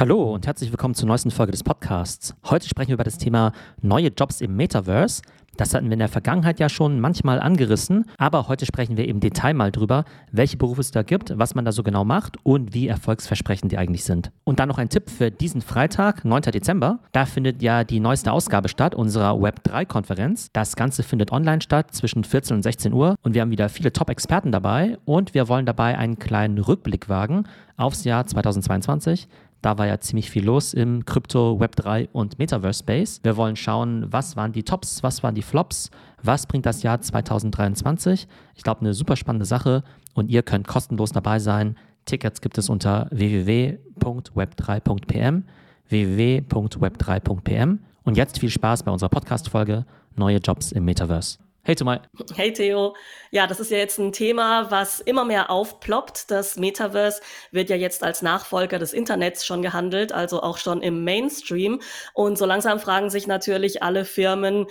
Hallo und herzlich willkommen zur neuesten Folge des Podcasts. Heute sprechen wir über das Thema neue Jobs im Metaverse. Das hatten wir in der Vergangenheit ja schon manchmal angerissen, aber heute sprechen wir im Detail mal drüber, welche Berufe es da gibt, was man da so genau macht und wie erfolgsversprechend die eigentlich sind. Und dann noch ein Tipp für diesen Freitag, 9. Dezember. Da findet ja die neueste Ausgabe statt, unserer Web3-Konferenz. Das Ganze findet online statt zwischen 14 und 16 Uhr und wir haben wieder viele Top-Experten dabei und wir wollen dabei einen kleinen Rückblick wagen aufs Jahr 2022. Da war ja ziemlich viel los im Krypto, Web3 und Metaverse Space. Wir wollen schauen, was waren die Tops, was waren die Flops, was bringt das Jahr 2023. Ich glaube, eine super spannende Sache und ihr könnt kostenlos dabei sein. Tickets gibt es unter www.web3.pm, www.web3.pm. Und jetzt viel Spaß bei unserer Podcast-Folge Neue Jobs im Metaverse. Hey Tomai. Hey Theo. Ja, das ist ja jetzt ein Thema, was immer mehr aufploppt. Das Metaverse wird ja jetzt als Nachfolger des Internets schon gehandelt, also auch schon im Mainstream. Und so langsam fragen sich natürlich alle Firmen,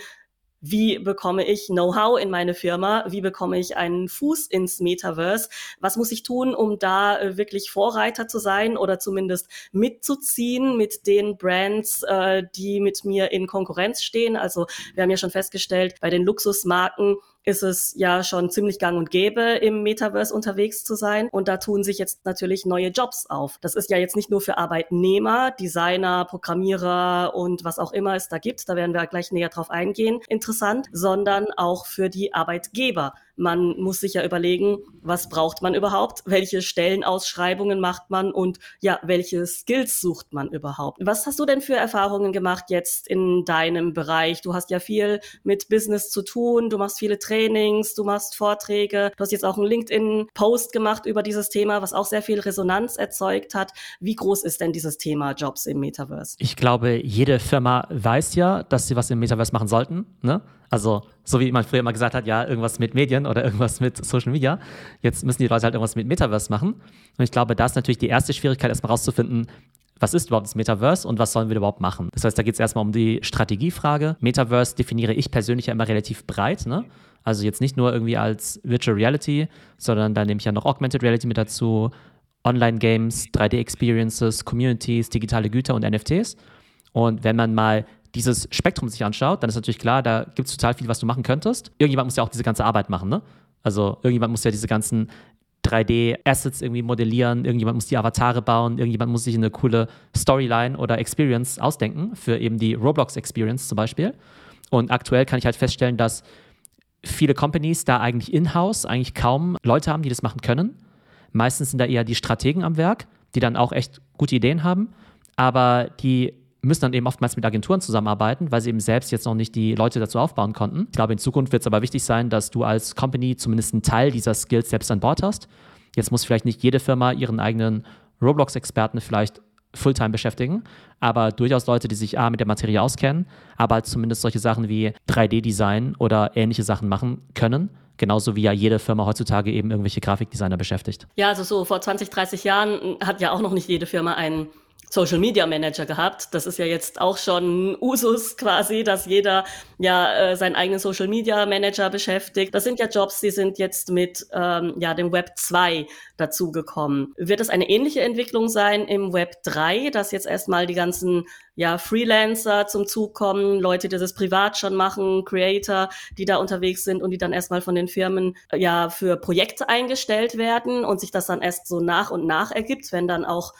wie bekomme ich Know-how in meine Firma? Wie bekomme ich einen Fuß ins Metaverse? Was muss ich tun, um da äh, wirklich Vorreiter zu sein oder zumindest mitzuziehen mit den Brands, äh, die mit mir in Konkurrenz stehen? Also wir haben ja schon festgestellt, bei den Luxusmarken ist es ja schon ziemlich gang und gäbe, im Metaverse unterwegs zu sein. Und da tun sich jetzt natürlich neue Jobs auf. Das ist ja jetzt nicht nur für Arbeitnehmer, Designer, Programmierer und was auch immer es da gibt, da werden wir gleich näher drauf eingehen, interessant, sondern auch für die Arbeitgeber. Man muss sich ja überlegen, was braucht man überhaupt? Welche Stellenausschreibungen macht man und ja, welche Skills sucht man überhaupt? Was hast du denn für Erfahrungen gemacht jetzt in deinem Bereich? Du hast ja viel mit Business zu tun, du machst viele Trainings, du machst Vorträge, du hast jetzt auch einen LinkedIn-Post gemacht über dieses Thema, was auch sehr viel Resonanz erzeugt hat. Wie groß ist denn dieses Thema Jobs im Metaverse? Ich glaube, jede Firma weiß ja, dass sie was im Metaverse machen sollten. Ne? Also, so wie man früher immer gesagt hat, ja, irgendwas mit Medien oder irgendwas mit Social Media. Jetzt müssen die Leute halt irgendwas mit Metaverse machen. Und ich glaube, da ist natürlich die erste Schwierigkeit, erstmal rauszufinden, was ist überhaupt das Metaverse und was sollen wir überhaupt machen? Das heißt, da geht es erstmal um die Strategiefrage. Metaverse definiere ich persönlich ja immer relativ breit. Ne? Also jetzt nicht nur irgendwie als Virtual Reality, sondern da nehme ich ja noch Augmented Reality mit dazu, Online-Games, 3D-Experiences, Communities, digitale Güter und NFTs. Und wenn man mal dieses Spektrum sich anschaut, dann ist natürlich klar, da gibt es total viel, was du machen könntest. Irgendjemand muss ja auch diese ganze Arbeit machen, ne? Also irgendjemand muss ja diese ganzen 3D-Assets irgendwie modellieren, irgendjemand muss die Avatare bauen, irgendjemand muss sich eine coole Storyline oder Experience ausdenken, für eben die Roblox-Experience zum Beispiel. Und aktuell kann ich halt feststellen, dass viele Companies da eigentlich in-house eigentlich kaum Leute haben, die das machen können. Meistens sind da eher die Strategen am Werk, die dann auch echt gute Ideen haben, aber die müssen dann eben oftmals mit Agenturen zusammenarbeiten, weil sie eben selbst jetzt noch nicht die Leute dazu aufbauen konnten. Ich glaube, in Zukunft wird es aber wichtig sein, dass du als Company zumindest einen Teil dieser Skills selbst an Bord hast. Jetzt muss vielleicht nicht jede Firma ihren eigenen Roblox-Experten vielleicht Fulltime beschäftigen, aber durchaus Leute, die sich A mit der Materie auskennen, aber halt zumindest solche Sachen wie 3D-Design oder ähnliche Sachen machen können. Genauso wie ja jede Firma heutzutage eben irgendwelche Grafikdesigner beschäftigt. Ja, also so vor 20, 30 Jahren hat ja auch noch nicht jede Firma einen Social Media Manager gehabt. Das ist ja jetzt auch schon Usus quasi, dass jeder ja äh, seinen eigenen Social Media Manager beschäftigt. Das sind ja Jobs, die sind jetzt mit ähm, ja dem Web 2 dazugekommen. Wird es eine ähnliche Entwicklung sein im Web 3, dass jetzt erstmal die ganzen ja Freelancer zum Zug kommen, Leute, die das privat schon machen, Creator, die da unterwegs sind und die dann erstmal von den Firmen ja für Projekte eingestellt werden und sich das dann erst so nach und nach ergibt, wenn dann auch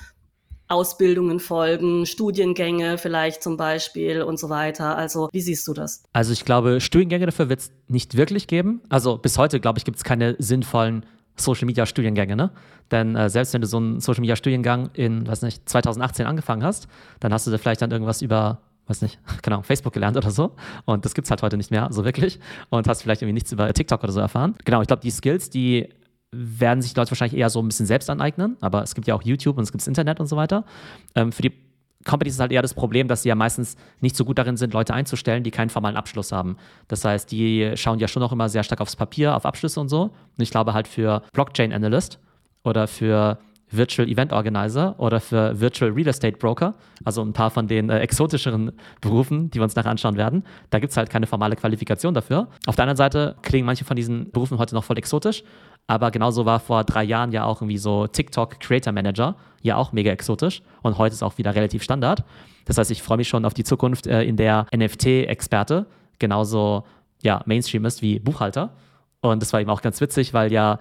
Ausbildungen folgen, Studiengänge vielleicht zum Beispiel und so weiter. Also wie siehst du das? Also ich glaube, Studiengänge dafür wird es nicht wirklich geben. Also bis heute, glaube ich, gibt es keine sinnvollen Social Media Studiengänge, ne? Denn äh, selbst wenn du so einen Social Media Studiengang in, weiß nicht, 2018 angefangen hast, dann hast du da vielleicht dann irgendwas über, weiß nicht, genau, Facebook gelernt oder so. Und das gibt es halt heute nicht mehr, so wirklich. Und hast vielleicht irgendwie nichts über TikTok oder so erfahren. Genau, ich glaube, die Skills, die werden sich Leute wahrscheinlich eher so ein bisschen selbst aneignen, aber es gibt ja auch YouTube und es gibt das Internet und so weiter. Ähm, für die Companies ist halt eher das Problem, dass sie ja meistens nicht so gut darin sind, Leute einzustellen, die keinen formalen Abschluss haben. Das heißt, die schauen ja schon noch immer sehr stark aufs Papier, auf Abschlüsse und so. Und ich glaube halt für Blockchain Analyst oder für Virtual Event Organizer oder für Virtual Real Estate Broker, also ein paar von den äh, exotischeren Berufen, die wir uns nachher anschauen werden. Da gibt es halt keine formale Qualifikation dafür. Auf der anderen Seite klingen manche von diesen Berufen heute noch voll exotisch, Aber genauso war vor drei Jahren ja auch irgendwie so TikTok Creator Manager, ja auch mega exotisch und heute ist auch wieder relativ Standard. Das heißt, ich freue mich schon auf die Zukunft, äh, in der NFT-Experte genauso ja, Mainstream ist wie Buchhalter. Und das war eben auch ganz witzig, weil ja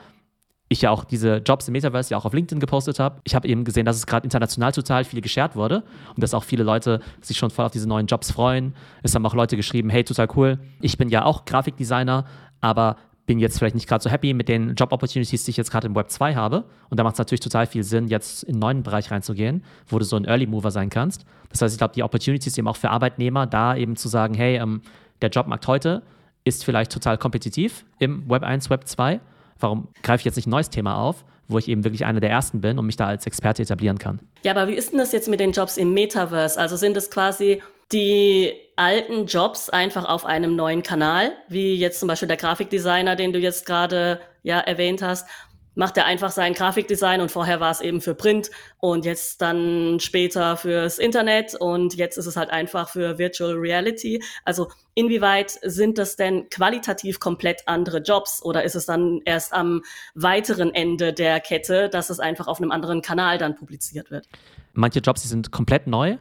ich ja auch diese Jobs im Metaverse ja auch auf LinkedIn gepostet habe. Ich habe eben gesehen, dass es gerade international total viel geshared wurde und dass auch viele Leute sich schon voll auf diese neuen Jobs freuen. Es haben auch Leute geschrieben, hey, total cool. Ich bin ja auch Grafikdesigner, aber bin jetzt vielleicht nicht gerade so happy mit den Job-Opportunities, die ich jetzt gerade im Web 2 habe. Und da macht es natürlich total viel Sinn, jetzt in einen neuen Bereich reinzugehen, wo du so ein Early Mover sein kannst. Das heißt, ich glaube, die Opportunities eben auch für Arbeitnehmer, da eben zu sagen, hey, ähm, der Jobmarkt heute ist vielleicht total kompetitiv im Web 1, Web 2 warum greife ich jetzt nicht ein neues Thema auf, wo ich eben wirklich einer der Ersten bin und mich da als Experte etablieren kann. Ja, aber wie ist denn das jetzt mit den Jobs im Metaverse? Also sind es quasi die alten Jobs einfach auf einem neuen Kanal, wie jetzt zum Beispiel der Grafikdesigner, den du jetzt gerade ja erwähnt hast, macht er einfach sein Grafikdesign und vorher war es eben für Print und jetzt dann später fürs Internet und jetzt ist es halt einfach für Virtual Reality. Also inwieweit sind das denn qualitativ komplett andere Jobs oder ist es dann erst am weiteren Ende der Kette, dass es einfach auf einem anderen Kanal dann publiziert wird? Manche Jobs, die sind komplett neu.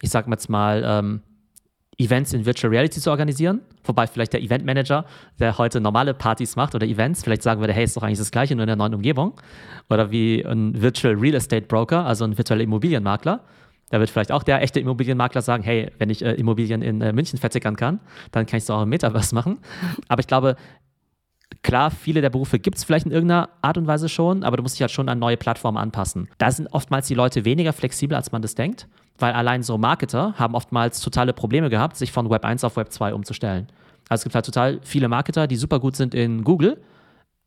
Ich sage jetzt mal, ähm, Events in Virtual Reality zu organisieren. Wobei vielleicht der Event Manager, der heute normale Partys macht oder Events, vielleicht sagen würde, hey, ist doch eigentlich das Gleiche, nur in der neuen Umgebung. Oder wie ein Virtual Real Estate Broker, also ein virtueller Immobilienmakler. Da wird vielleicht auch der echte Immobilienmakler sagen, hey, wenn ich äh, Immobilien in äh, München vertickern kann, dann kann ich es auch im Metaverse machen. Aber ich glaube, klar, viele der Berufe gibt es vielleicht in irgendeiner Art und Weise schon, aber du musst dich halt schon an neue Plattformen anpassen. Da sind oftmals die Leute weniger flexibel, als man das denkt weil allein so Marketer haben oftmals totale Probleme gehabt, sich von Web 1 auf Web 2 umzustellen. Also es gibt halt total viele Marketer, die super gut sind in Google,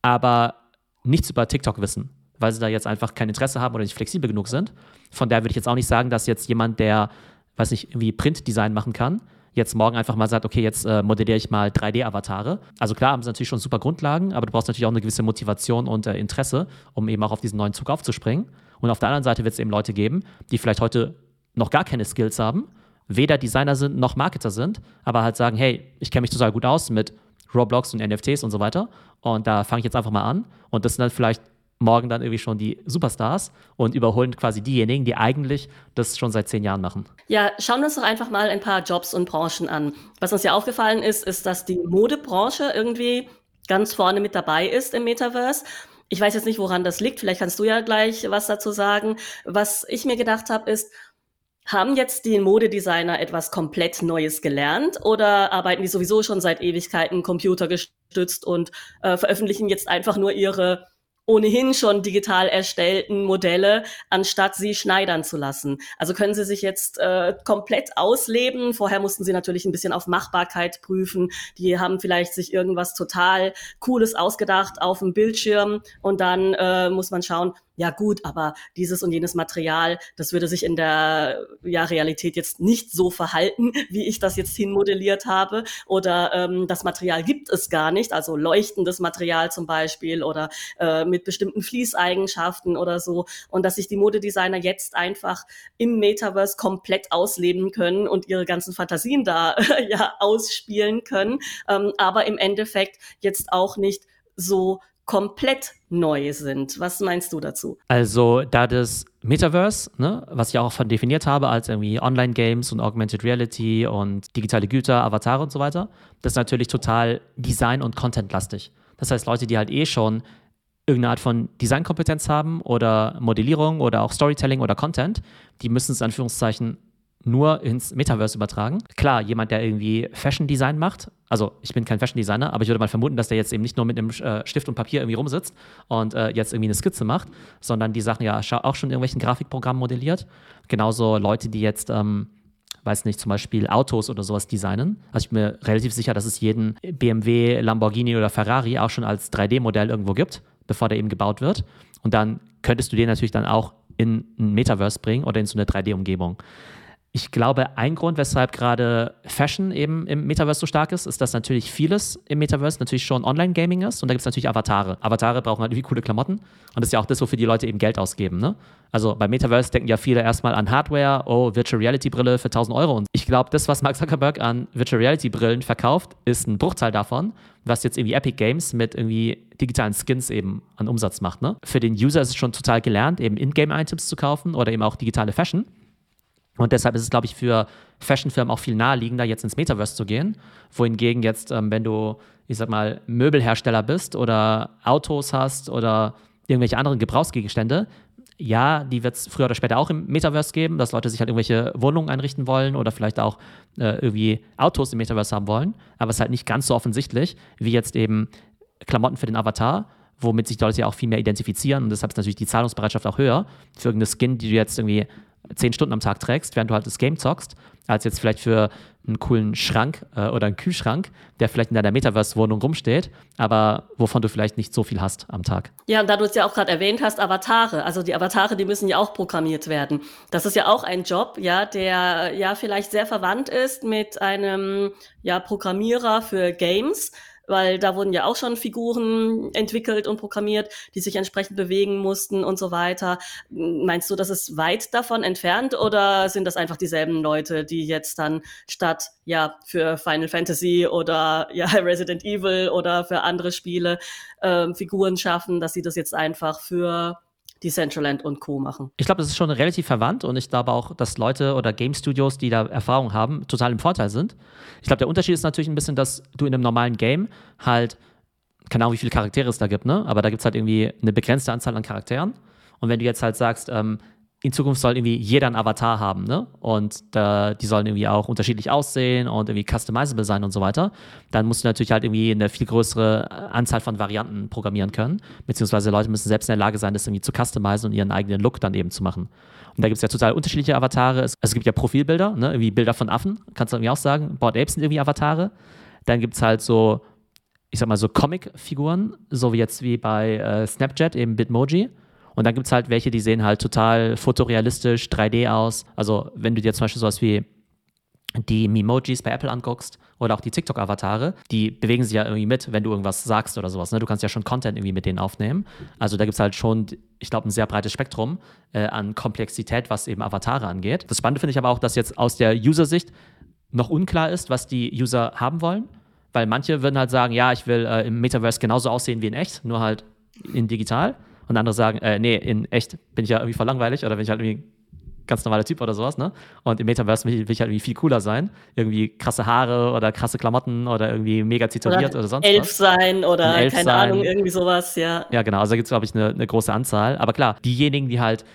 aber nichts über TikTok wissen, weil sie da jetzt einfach kein Interesse haben oder nicht flexibel genug sind. Von daher würde ich jetzt auch nicht sagen, dass jetzt jemand, der, weiß nicht, irgendwie Printdesign machen kann, jetzt morgen einfach mal sagt, okay, jetzt äh, modelliere ich mal 3D-Avatare. Also klar haben sie natürlich schon super Grundlagen, aber du brauchst natürlich auch eine gewisse Motivation und äh, Interesse, um eben auch auf diesen neuen Zug aufzuspringen. Und auf der anderen Seite wird es eben Leute geben, die vielleicht heute noch gar keine Skills haben, weder Designer sind noch Marketer sind, aber halt sagen, hey, ich kenne mich total gut aus mit Roblox und NFTs und so weiter und da fange ich jetzt einfach mal an und das sind dann vielleicht morgen dann irgendwie schon die Superstars und überholen quasi diejenigen, die eigentlich das schon seit zehn Jahren machen. Ja, schauen wir uns doch einfach mal ein paar Jobs und Branchen an. Was uns ja aufgefallen ist, ist, dass die Modebranche irgendwie ganz vorne mit dabei ist im Metaverse. Ich weiß jetzt nicht, woran das liegt. Vielleicht kannst du ja gleich was dazu sagen. Was ich mir gedacht habe, ist, haben jetzt die Modedesigner etwas komplett Neues gelernt oder arbeiten die sowieso schon seit Ewigkeiten computergestützt und äh, veröffentlichen jetzt einfach nur ihre ohnehin schon digital erstellten Modelle, anstatt sie schneidern zu lassen. Also können sie sich jetzt äh, komplett ausleben. Vorher mussten sie natürlich ein bisschen auf Machbarkeit prüfen. Die haben vielleicht sich irgendwas total Cooles ausgedacht auf dem Bildschirm und dann äh, muss man schauen, ja gut, aber dieses und jenes Material, das würde sich in der ja, Realität jetzt nicht so verhalten, wie ich das jetzt hinmodelliert habe. Oder ähm, das Material gibt es gar nicht, also leuchtendes Material zum Beispiel oder äh, mit bestimmten Fließeigenschaften oder so. Und dass sich die Modedesigner jetzt einfach im Metaverse komplett ausleben können und ihre ganzen Fantasien da ja ausspielen können, ähm, aber im Endeffekt jetzt auch nicht so komplett neu sind. Was meinst du dazu? Also, da das Metaverse, ne, was ich auch von definiert habe, als irgendwie Online-Games und Augmented Reality und digitale Güter, Avatare und so weiter, das ist natürlich total Design- und Content-lastig. Das heißt, Leute, die halt eh schon irgendeine Art von Designkompetenz haben oder Modellierung oder auch Storytelling oder Content, die müssen es in Anführungszeichen nur ins Metaverse übertragen. Klar, jemand, der irgendwie Fashion Design macht, also ich bin kein Fashion Designer, aber ich würde mal vermuten, dass der jetzt eben nicht nur mit einem äh, Stift und Papier irgendwie rumsitzt und äh, jetzt irgendwie eine Skizze macht, sondern die Sachen ja auch schon in irgendwelchen Grafikprogrammen modelliert. Genauso Leute, die jetzt ähm, weiß nicht, zum Beispiel Autos oder sowas designen. Also ich bin mir relativ sicher, dass es jeden BMW, Lamborghini oder Ferrari auch schon als 3D-Modell irgendwo gibt, bevor der eben gebaut wird. Und dann könntest du den natürlich dann auch in ein Metaverse bringen oder in so eine 3D-Umgebung. Ich glaube, ein Grund, weshalb gerade Fashion eben im Metaverse so stark ist, ist, dass natürlich vieles im Metaverse natürlich schon Online-Gaming ist und da gibt es natürlich Avatare. Avatare brauchen halt irgendwie coole Klamotten und das ist ja auch das, wofür die Leute eben Geld ausgeben. Ne? Also bei Metaverse denken ja viele erstmal an Hardware, oh, Virtual Reality Brille für 1000 Euro. Und ich glaube, das, was Mark Zuckerberg an Virtual Reality Brillen verkauft, ist ein Bruchteil davon, was jetzt irgendwie Epic Games mit irgendwie digitalen Skins eben an Umsatz macht. Ne? Für den User ist es schon total gelernt, eben In-Game-Items zu kaufen oder eben auch digitale Fashion. Und deshalb ist es, glaube ich, für Fashionfirmen auch viel naheliegender, jetzt ins Metaverse zu gehen. Wohingegen jetzt, ähm, wenn du, ich sag mal, Möbelhersteller bist oder Autos hast oder irgendwelche anderen Gebrauchsgegenstände, ja, die wird es früher oder später auch im Metaverse geben, dass Leute sich halt irgendwelche Wohnungen einrichten wollen oder vielleicht auch äh, irgendwie Autos im Metaverse haben wollen. Aber es ist halt nicht ganz so offensichtlich, wie jetzt eben Klamotten für den Avatar, womit sich Leute ja auch viel mehr identifizieren und deshalb ist natürlich die Zahlungsbereitschaft auch höher für irgendeine Skin, die du jetzt irgendwie zehn Stunden am Tag trägst, während du halt das Game zockst, als jetzt vielleicht für einen coolen Schrank äh, oder einen Kühlschrank, der vielleicht in deiner Metaverse-Wohnung rumsteht, aber wovon du vielleicht nicht so viel hast am Tag. Ja, und da du es ja auch gerade erwähnt hast, Avatare. Also die Avatare, die müssen ja auch programmiert werden. Das ist ja auch ein Job, ja, der ja vielleicht sehr verwandt ist mit einem ja, Programmierer für Games weil da wurden ja auch schon Figuren entwickelt und programmiert, die sich entsprechend bewegen mussten und so weiter. Meinst du, das ist weit davon entfernt oder sind das einfach dieselben Leute, die jetzt dann statt ja für Final Fantasy oder ja Resident Evil oder für andere Spiele ähm, Figuren schaffen, dass sie das jetzt einfach für Decentraland und Co. machen. Ich glaube, das ist schon relativ verwandt und ich glaube auch, dass Leute oder Game Studios, die da Erfahrung haben, total im Vorteil sind. Ich glaube, der Unterschied ist natürlich ein bisschen, dass du in einem normalen Game halt, keine Ahnung, wie viele Charaktere es da gibt, ne? Aber da gibt es halt irgendwie eine begrenzte Anzahl an Charakteren. Und wenn du jetzt halt sagst, ähm, in Zukunft soll irgendwie jeder einen Avatar haben, ne? Und äh, die sollen irgendwie auch unterschiedlich aussehen und irgendwie customizable sein und so weiter. Dann musst du natürlich halt irgendwie eine viel größere äh, Anzahl von Varianten programmieren können. Beziehungsweise Leute müssen selbst in der Lage sein, das irgendwie zu customizen und ihren eigenen Look dann eben zu machen. Und da gibt es ja total unterschiedliche Avatare. Es, es, gibt ja Profilbilder, ne? Irgendwie Bilder von Affen, kannst du irgendwie auch sagen. Board Apes sind irgendwie Avatare. Dann gibt es halt so, ich sag mal, so Comic-Figuren, so wie jetzt wie bei äh, Snapchat, eben Bitmoji und dann gibt es halt welche, die sehen halt total fotorealistisch, 3D aus. Also wenn du dir zum Beispiel sowas wie die Memojis bei Apple anguckst oder auch die TikTok-Avatare, die bewegen sich ja irgendwie mit, wenn du irgendwas sagst oder sowas. Ne? Du kannst ja schon Content irgendwie mit denen aufnehmen. Also da gibt es halt schon, ich glaube, ein sehr breites Spektrum äh, an Komplexität, was eben Avatare angeht. Das Spannende finde ich aber auch, dass jetzt aus der User-Sicht noch unklar ist, was die User haben wollen. Weil manche würden halt sagen, ja, ich will äh, im Metaverse genauso aussehen wie in echt, nur halt in digital. Und andere sagen, äh, nee, in echt bin ich ja irgendwie voll langweilig oder bin ich halt irgendwie ganz normaler Typ oder sowas, ne? Und im Metaverse will, will ich halt irgendwie viel cooler sein. Irgendwie krasse Haare oder krasse Klamotten oder irgendwie mega tätowiert oder, oder sonst Elf was. sein oder Elf keine sein. Ahnung, irgendwie sowas, ja. Ja, genau. Also da gibt es, glaube ich, eine, eine große Anzahl. Aber klar, diejenigen, die halt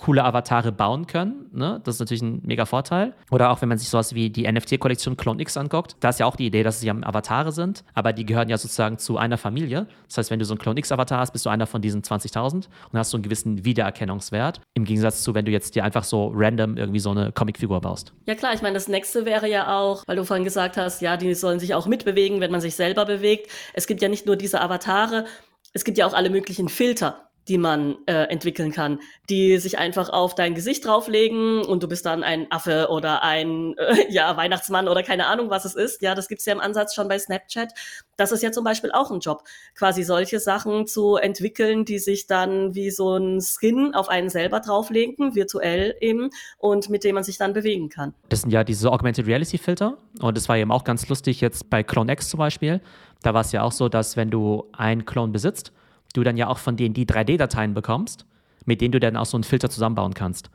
coole Avatare bauen können. Ne? Das ist natürlich ein mega Vorteil. Oder auch wenn man sich sowas wie die NFT-Kollektion Clone X anguckt, da ist ja auch die Idee, dass es ja Avatare sind, aber die gehören ja sozusagen zu einer Familie. Das heißt, wenn du so einen Clone X-Avatar hast, bist du einer von diesen 20.000 und hast so einen gewissen Wiedererkennungswert. Im Gegensatz zu, wenn du jetzt dir einfach so random irgendwie so eine Comicfigur baust. Ja klar, ich meine, das nächste wäre ja auch, weil du vorhin gesagt hast, ja, die sollen sich auch mitbewegen, wenn man sich selber bewegt. Es gibt ja nicht nur diese Avatare, es gibt ja auch alle möglichen Filter die man äh, entwickeln kann, die sich einfach auf dein Gesicht drauflegen und du bist dann ein Affe oder ein äh, ja, Weihnachtsmann oder keine Ahnung, was es ist. Ja, das gibt's ja im Ansatz schon bei Snapchat. Das ist ja zum Beispiel auch ein Job, quasi solche Sachen zu entwickeln, die sich dann wie so ein Skin auf einen selber drauflegen, virtuell eben, und mit dem man sich dann bewegen kann. Das sind ja diese Augmented Reality Filter und das war eben auch ganz lustig jetzt bei Clone X zum Beispiel. Da war es ja auch so, dass wenn du einen Clone besitzt, du dann ja auch von denen die 3D-Dateien bekommst, mit denen du dann auch so einen Filter zusammenbauen kannst.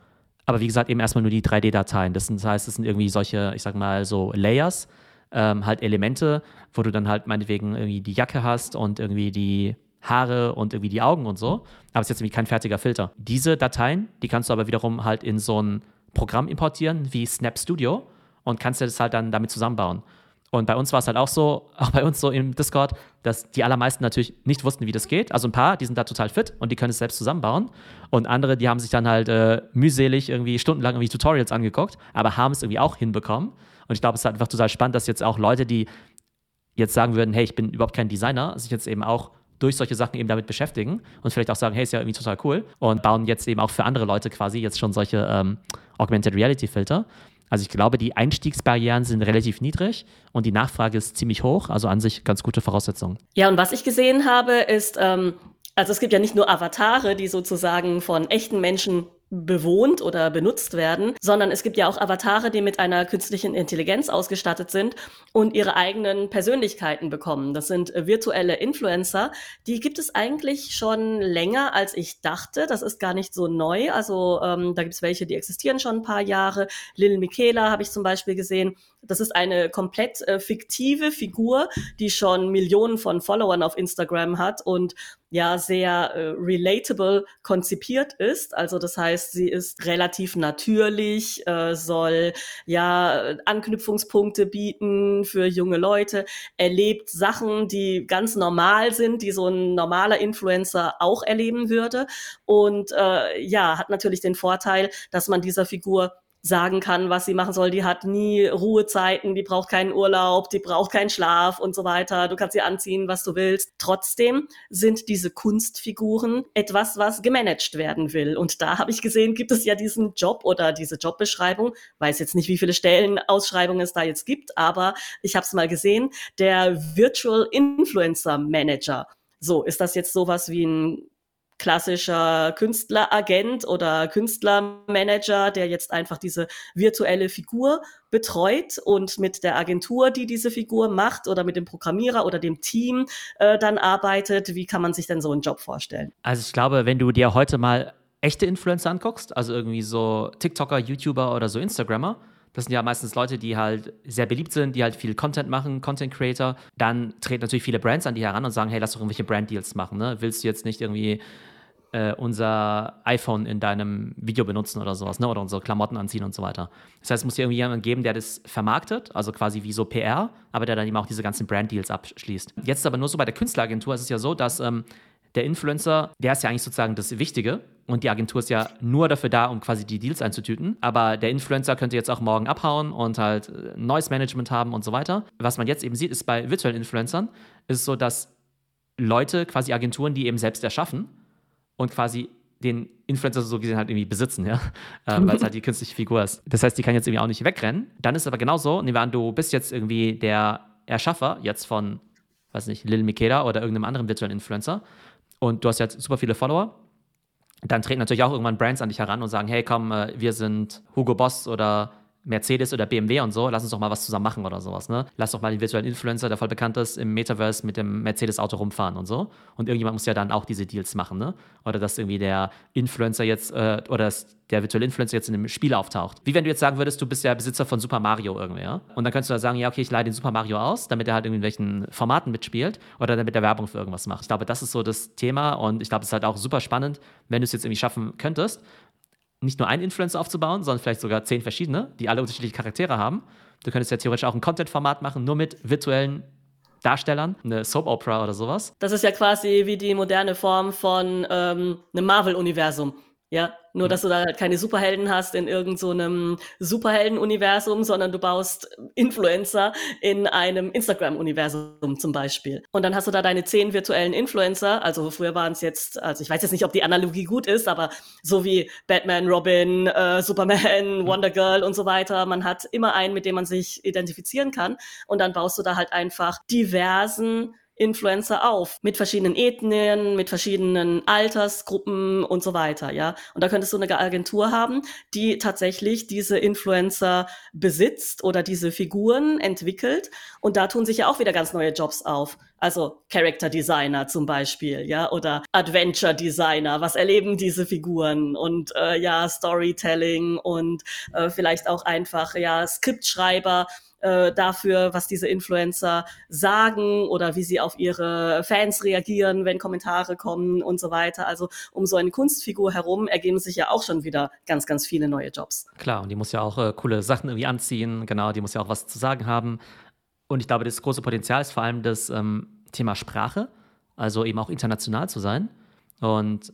Aber wie gesagt, eben erstmal nur die 3D-Dateien. Das, das, heißt, es sind irgendwie solche, ich sag mal, so Layers, ähm, halt Elemente, wo du dann halt meinetwegen irgendwie die Jacke hast und irgendwie die Haare und irgendwie die Augen und so. Aber es ist jetzt irgendwie kein fertiger Filter. Diese Dateien, die kannst du aber wiederum halt in so ein Programm importieren wie Snap Studio und kannst dir das halt dann damit zusammenbauen. Und bei uns war es halt auch so, auch bei uns so im Discord, dass die allermeisten natürlich nicht wussten, wie das geht. Also ein paar, die sind da total fit und die können es selbst zusammenbauen. Und andere, die haben sich dann halt äh, mühselig irgendwie stundenlang irgendwie Tutorials angeguckt, aber haben es irgendwie auch hinbekommen. Und ich glaube, es ist halt einfach total spannend, dass jetzt auch Leute, die jetzt sagen würden, hey, ich bin überhaupt kein Designer, sich jetzt eben auch durch solche Sachen eben damit beschäftigen und vielleicht auch sagen, hey, ist ja irgendwie total cool und bauen jetzt eben auch für andere Leute quasi jetzt schon solche ähm, Augmented Reality Filter. Also ich glaube, die Einstiegsbarrieren sind relativ niedrig und die Nachfrage ist ziemlich hoch. Also an sich ganz gute Voraussetzungen. Ja, und was ich gesehen habe, ist, ähm, also es gibt ja nicht nur Avatare, die sozusagen von echten Menschen bewohnt oder benutzt werden, sondern es gibt ja auch Avatare, die mit einer künstlichen Intelligenz ausgestattet sind und ihre eigenen Persönlichkeiten bekommen. Das sind virtuelle Influencer. Die gibt es eigentlich schon länger, als ich dachte. Das ist gar nicht so neu. Also ähm, da gibt es welche, die existieren schon ein paar Jahre. Lil Michaela habe ich zum Beispiel gesehen. Das ist eine komplett äh, fiktive Figur, die schon Millionen von Followern auf Instagram hat und ja sehr äh, relatable konzipiert ist. Also das heißt, sie ist relativ natürlich, äh, soll ja Anknüpfungspunkte bieten für junge Leute, erlebt Sachen, die ganz normal sind, die so ein normaler Influencer auch erleben würde und äh, ja, hat natürlich den Vorteil, dass man dieser Figur sagen kann, was sie machen soll. Die hat nie Ruhezeiten, die braucht keinen Urlaub, die braucht keinen Schlaf und so weiter. Du kannst sie anziehen, was du willst. Trotzdem sind diese Kunstfiguren etwas, was gemanagt werden will. Und da habe ich gesehen, gibt es ja diesen Job oder diese Jobbeschreibung. Weiß jetzt nicht, wie viele Stellenausschreibungen es da jetzt gibt, aber ich habe es mal gesehen. Der Virtual Influencer Manager. So, ist das jetzt sowas wie ein klassischer Künstleragent oder Künstlermanager, der jetzt einfach diese virtuelle Figur betreut und mit der Agentur, die diese Figur macht oder mit dem Programmierer oder dem Team äh, dann arbeitet. Wie kann man sich denn so einen Job vorstellen? Also ich glaube, wenn du dir heute mal echte Influencer anguckst, also irgendwie so TikToker, YouTuber oder so Instagrammer, das sind ja meistens Leute, die halt sehr beliebt sind, die halt viel Content machen, Content Creator. Dann treten natürlich viele Brands an die heran und sagen, hey, lass doch irgendwelche Brand Deals machen. Ne? Willst du jetzt nicht irgendwie äh, unser iPhone in deinem Video benutzen oder sowas, ne? Oder unsere Klamotten anziehen und so weiter. Das heißt, es muss dir irgendwie jemanden geben, der das vermarktet, also quasi wie so PR, aber der dann eben auch diese ganzen Brand-Deals abschließt. Jetzt aber nur so bei der Künstleragentur ist es ja so, dass ähm, der Influencer, der ist ja eigentlich sozusagen das Wichtige und die Agentur ist ja nur dafür da, um quasi die Deals einzutüten. Aber der Influencer könnte jetzt auch morgen abhauen und halt äh, neues Management haben und so weiter. Was man jetzt eben sieht, ist bei virtuellen Influencern, ist es so, dass Leute, quasi Agenturen, die eben selbst erschaffen und quasi den Influencer so gesehen halt irgendwie besitzen, ja, ähm, weil es halt die künstliche Figur ist. Das heißt, die kann jetzt irgendwie auch nicht wegrennen. Dann ist es aber genauso, nehmen wir an, du bist jetzt irgendwie der Erschaffer jetzt von, weiß nicht, Lil Mikeda oder irgendeinem anderen virtuellen Influencer und du hast jetzt super viele Follower, dann treten natürlich auch irgendwann Brands an dich heran und sagen, hey, komm, äh, wir sind Hugo Boss oder Mercedes oder BMW und so, lass uns doch mal was zusammen machen oder sowas, ne? Lass doch mal den virtuellen Influencer, der voll bekannt ist, im Metaverse mit dem Mercedes-Auto rumfahren und so. Und irgendjemand muss ja dann auch diese Deals machen, ne? Oder dass irgendwie der Influencer jetzt, äh, oder der virtuelle Influencer jetzt in einem Spiel auftaucht. Wie wenn du jetzt sagen würdest, du bist ja Besitzer von Super Mario irgendwie, ja? Und dann könntest du da sagen, ja, okay, ich leihe den Super Mario aus, damit er halt in irgendwelchen Formaten mitspielt oder damit er Werbung für irgendwas macht. Ich glaube, das ist so das Thema und ich glaube, es ist halt auch super spannend, wenn du es jetzt irgendwie schaffen könntest, nicht nur einen Influencer aufzubauen, sondern vielleicht sogar zehn verschiedene, die alle unterschiedliche Charaktere haben. Du könntest ja theoretisch auch ein Content-Format machen, nur mit virtuellen Darstellern, eine Soap Opera oder sowas. Das ist ja quasi wie die moderne Form von ähm, einem Marvel-Universum. Ja, nur, dass du da halt keine Superhelden hast in irgendeinem so Superhelden-Universum, sondern du baust Influencer in einem Instagram-Universum zum Beispiel. Und dann hast du da deine zehn virtuellen Influencer. Also früher waren es jetzt, also ich weiß jetzt nicht, ob die Analogie gut ist, aber so wie Batman, Robin, äh, Superman. Wonder Girl und so weiter. Man hat immer einen, mit dem man sich identifizieren kann. Und dann baust du da halt einfach diversen Influencer auf mit verschiedenen Ethnien, mit verschiedenen Altersgruppen und so weiter, ja. Und da könntest du eine Agentur haben, die tatsächlich diese Influencer besitzt oder diese Figuren entwickelt. Und da tun sich ja auch wieder ganz neue Jobs auf. Also Character Designer zum Beispiel, ja, oder Adventure Designer. Was erleben diese Figuren? Und äh, ja, Storytelling und äh, vielleicht auch einfach ja Skriptschreiber äh, dafür, was diese Influencer sagen oder wie sie auf ihre Fans reagieren, wenn Kommentare kommen und so weiter. Also um so eine Kunstfigur herum ergeben sich ja auch schon wieder ganz, ganz viele neue Jobs. Klar, und die muss ja auch äh, coole Sachen irgendwie anziehen, genau, die muss ja auch was zu sagen haben. Und ich glaube, das große Potenzial ist vor allem das ähm, Thema Sprache, also eben auch international zu sein. Und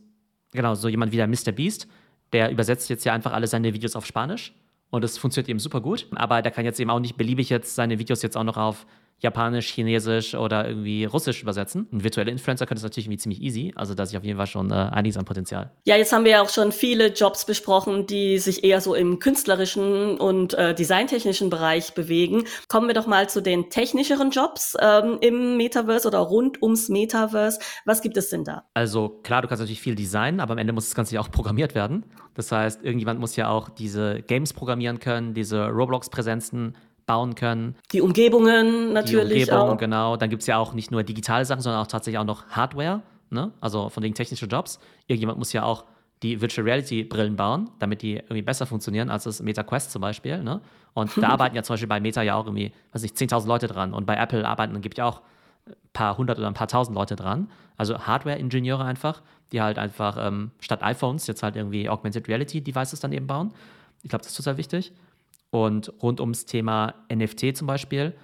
genau, so jemand wie der Mr. Beast, der übersetzt jetzt ja einfach alle seine Videos auf Spanisch und es funktioniert eben super gut. Aber der kann jetzt eben auch nicht beliebig jetzt seine Videos jetzt auch noch auf Japanisch, Chinesisch oder irgendwie Russisch übersetzen. Ein virtueller Influencer könnte es natürlich irgendwie ziemlich easy. Also da ist auf jeden Fall schon äh, einiges an Potenzial. Ja, jetzt haben wir ja auch schon viele Jobs besprochen, die sich eher so im künstlerischen und äh, designtechnischen Bereich bewegen. Kommen wir doch mal zu den technischeren Jobs ähm, im Metaverse oder rund ums Metaverse. Was gibt es denn da? Also klar, du kannst natürlich viel designen, aber am Ende muss das Ganze ja auch programmiert werden. Das heißt, irgendjemand muss ja auch diese Games programmieren können, diese Roblox-Präsenzen bauen können. Die Umgebungen natürlich. Die Umgebung, auch. genau. Dann gibt es ja auch nicht nur digitale Sachen, sondern auch tatsächlich auch noch Hardware, ne? also von den technischen Jobs. Irgendjemand muss ja auch die Virtual Reality Brillen bauen, damit die irgendwie besser funktionieren als das Meta Quest zum Beispiel. Ne? Und da arbeiten ja zum Beispiel bei Meta ja auch irgendwie, weiß nicht, 10.000 Leute dran. Und bei Apple arbeiten, gibt ja auch ein paar hundert oder ein paar tausend Leute dran. Also Hardware-Ingenieure einfach, die halt einfach ähm, statt iPhones jetzt halt irgendwie Augmented Reality Devices dann eben bauen. Ich glaube, das ist total wichtig. Und rund ums Thema NFT zum Beispiel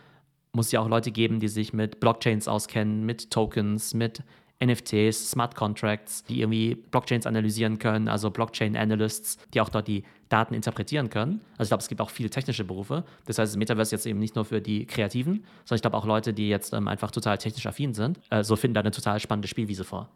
muss es ja auch Leute geben, die sich mit Blockchains auskennen, mit Tokens, mit NFTs, Smart Contracts, die irgendwie Blockchains analysieren können, also Blockchain Analysts, die auch dort die Daten interpretieren können. Also ich glaube, es gibt auch viele technische Berufe. Das heißt, das Metaverse jetzt eben nicht nur für die Kreativen, sondern ich glaube auch Leute, die jetzt ähm, einfach total technisch affin sind, äh, so finden da eine total spannende Spielwiese vor.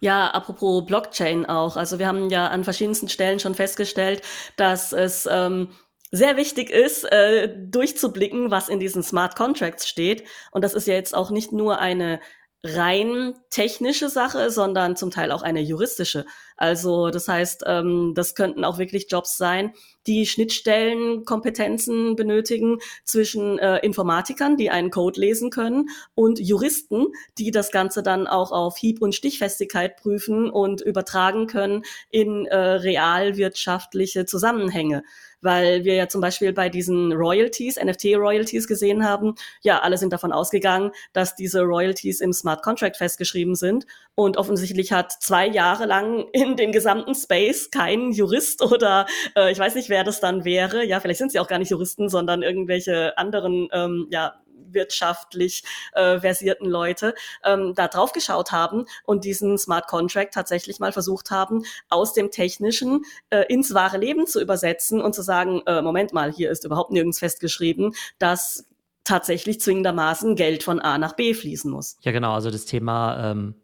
Ja, apropos Blockchain auch. Also wir haben ja an verschiedensten Stellen schon festgestellt, dass es ähm, sehr wichtig ist, äh, durchzublicken, was in diesen Smart Contracts steht. Und das ist ja jetzt auch nicht nur eine rein technische Sache, sondern zum Teil auch eine juristische. Also das heißt, ähm, das könnten auch wirklich Jobs sein, die Schnittstellenkompetenzen benötigen zwischen äh, Informatikern, die einen Code lesen können, und Juristen, die das Ganze dann auch auf Hieb- und Stichfestigkeit prüfen und übertragen können in äh, realwirtschaftliche Zusammenhänge weil wir ja zum Beispiel bei diesen Royalties, NFT-Royalties gesehen haben, ja, alle sind davon ausgegangen, dass diese Royalties im Smart Contract festgeschrieben sind. Und offensichtlich hat zwei Jahre lang in dem gesamten Space kein Jurist oder äh, ich weiß nicht, wer das dann wäre. Ja, vielleicht sind sie auch gar nicht Juristen, sondern irgendwelche anderen ähm, ja, wirtschaftlich äh, versierten Leute ähm, da drauf geschaut haben und diesen Smart Contract tatsächlich mal versucht haben, aus dem Technischen äh, ins wahre Leben zu übersetzen und zu sagen, äh, Moment mal, hier ist überhaupt nirgends festgeschrieben, dass tatsächlich zwingendermaßen Geld von A nach B fließen muss. Ja, genau, also das Thema ähm,